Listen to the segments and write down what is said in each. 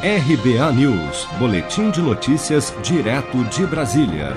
RBA News, Boletim de Notícias, direto de Brasília.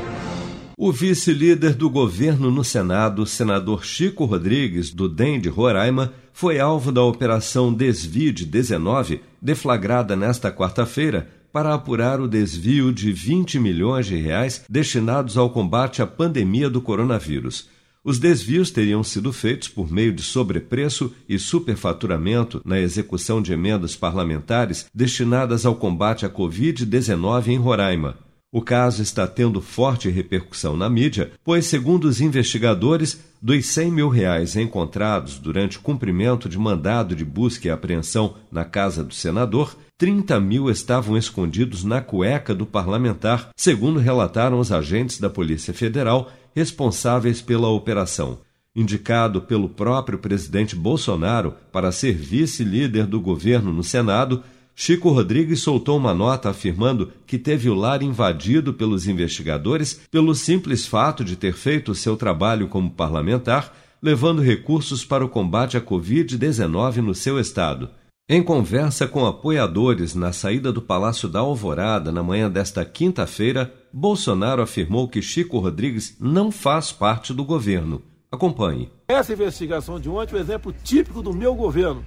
O vice-líder do governo no Senado, senador Chico Rodrigues, do DEM de Roraima, foi alvo da Operação Desvio de 19, deflagrada nesta quarta-feira, para apurar o desvio de 20 milhões de reais destinados ao combate à pandemia do coronavírus. Os desvios teriam sido feitos por meio de sobrepreço e superfaturamento na execução de emendas parlamentares destinadas ao combate à Covid-19 em Roraima. O caso está tendo forte repercussão na mídia, pois, segundo os investigadores, dos 100 mil reais encontrados durante o cumprimento de mandado de busca e apreensão na casa do senador, 30 mil estavam escondidos na cueca do parlamentar, segundo relataram os agentes da Polícia Federal responsáveis pela operação. Indicado pelo próprio presidente Bolsonaro para ser vice-líder do governo no Senado, Chico Rodrigues soltou uma nota afirmando que teve o lar invadido pelos investigadores pelo simples fato de ter feito seu trabalho como parlamentar, levando recursos para o combate à Covid-19 no seu estado. Em conversa com apoiadores na saída do Palácio da Alvorada na manhã desta quinta-feira, Bolsonaro afirmou que Chico Rodrigues não faz parte do governo. Acompanhe. Essa investigação de ontem é um exemplo típico do meu governo,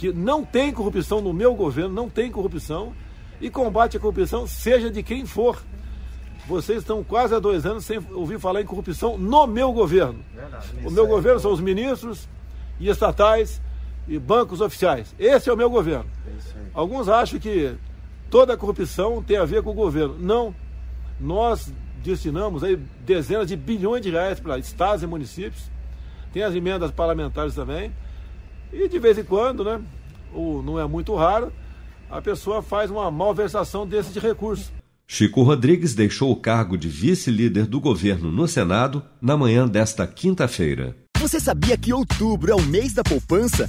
que não tem corrupção no meu governo, não tem corrupção, e combate a corrupção, seja de quem for. Vocês estão quase há dois anos sem ouvir falar em corrupção no meu governo. O meu governo são os ministros e estatais e bancos oficiais. Esse é o meu governo. Alguns acham que toda a corrupção tem a ver com o governo. Não. Nós destinamos aí dezenas de bilhões de reais para estados e municípios. Tem as emendas parlamentares também. E de vez em quando, né, ou não é muito raro, a pessoa faz uma malversação desse de recurso. Chico Rodrigues deixou o cargo de vice-líder do governo no Senado na manhã desta quinta-feira. Você sabia que outubro é o mês da poupança?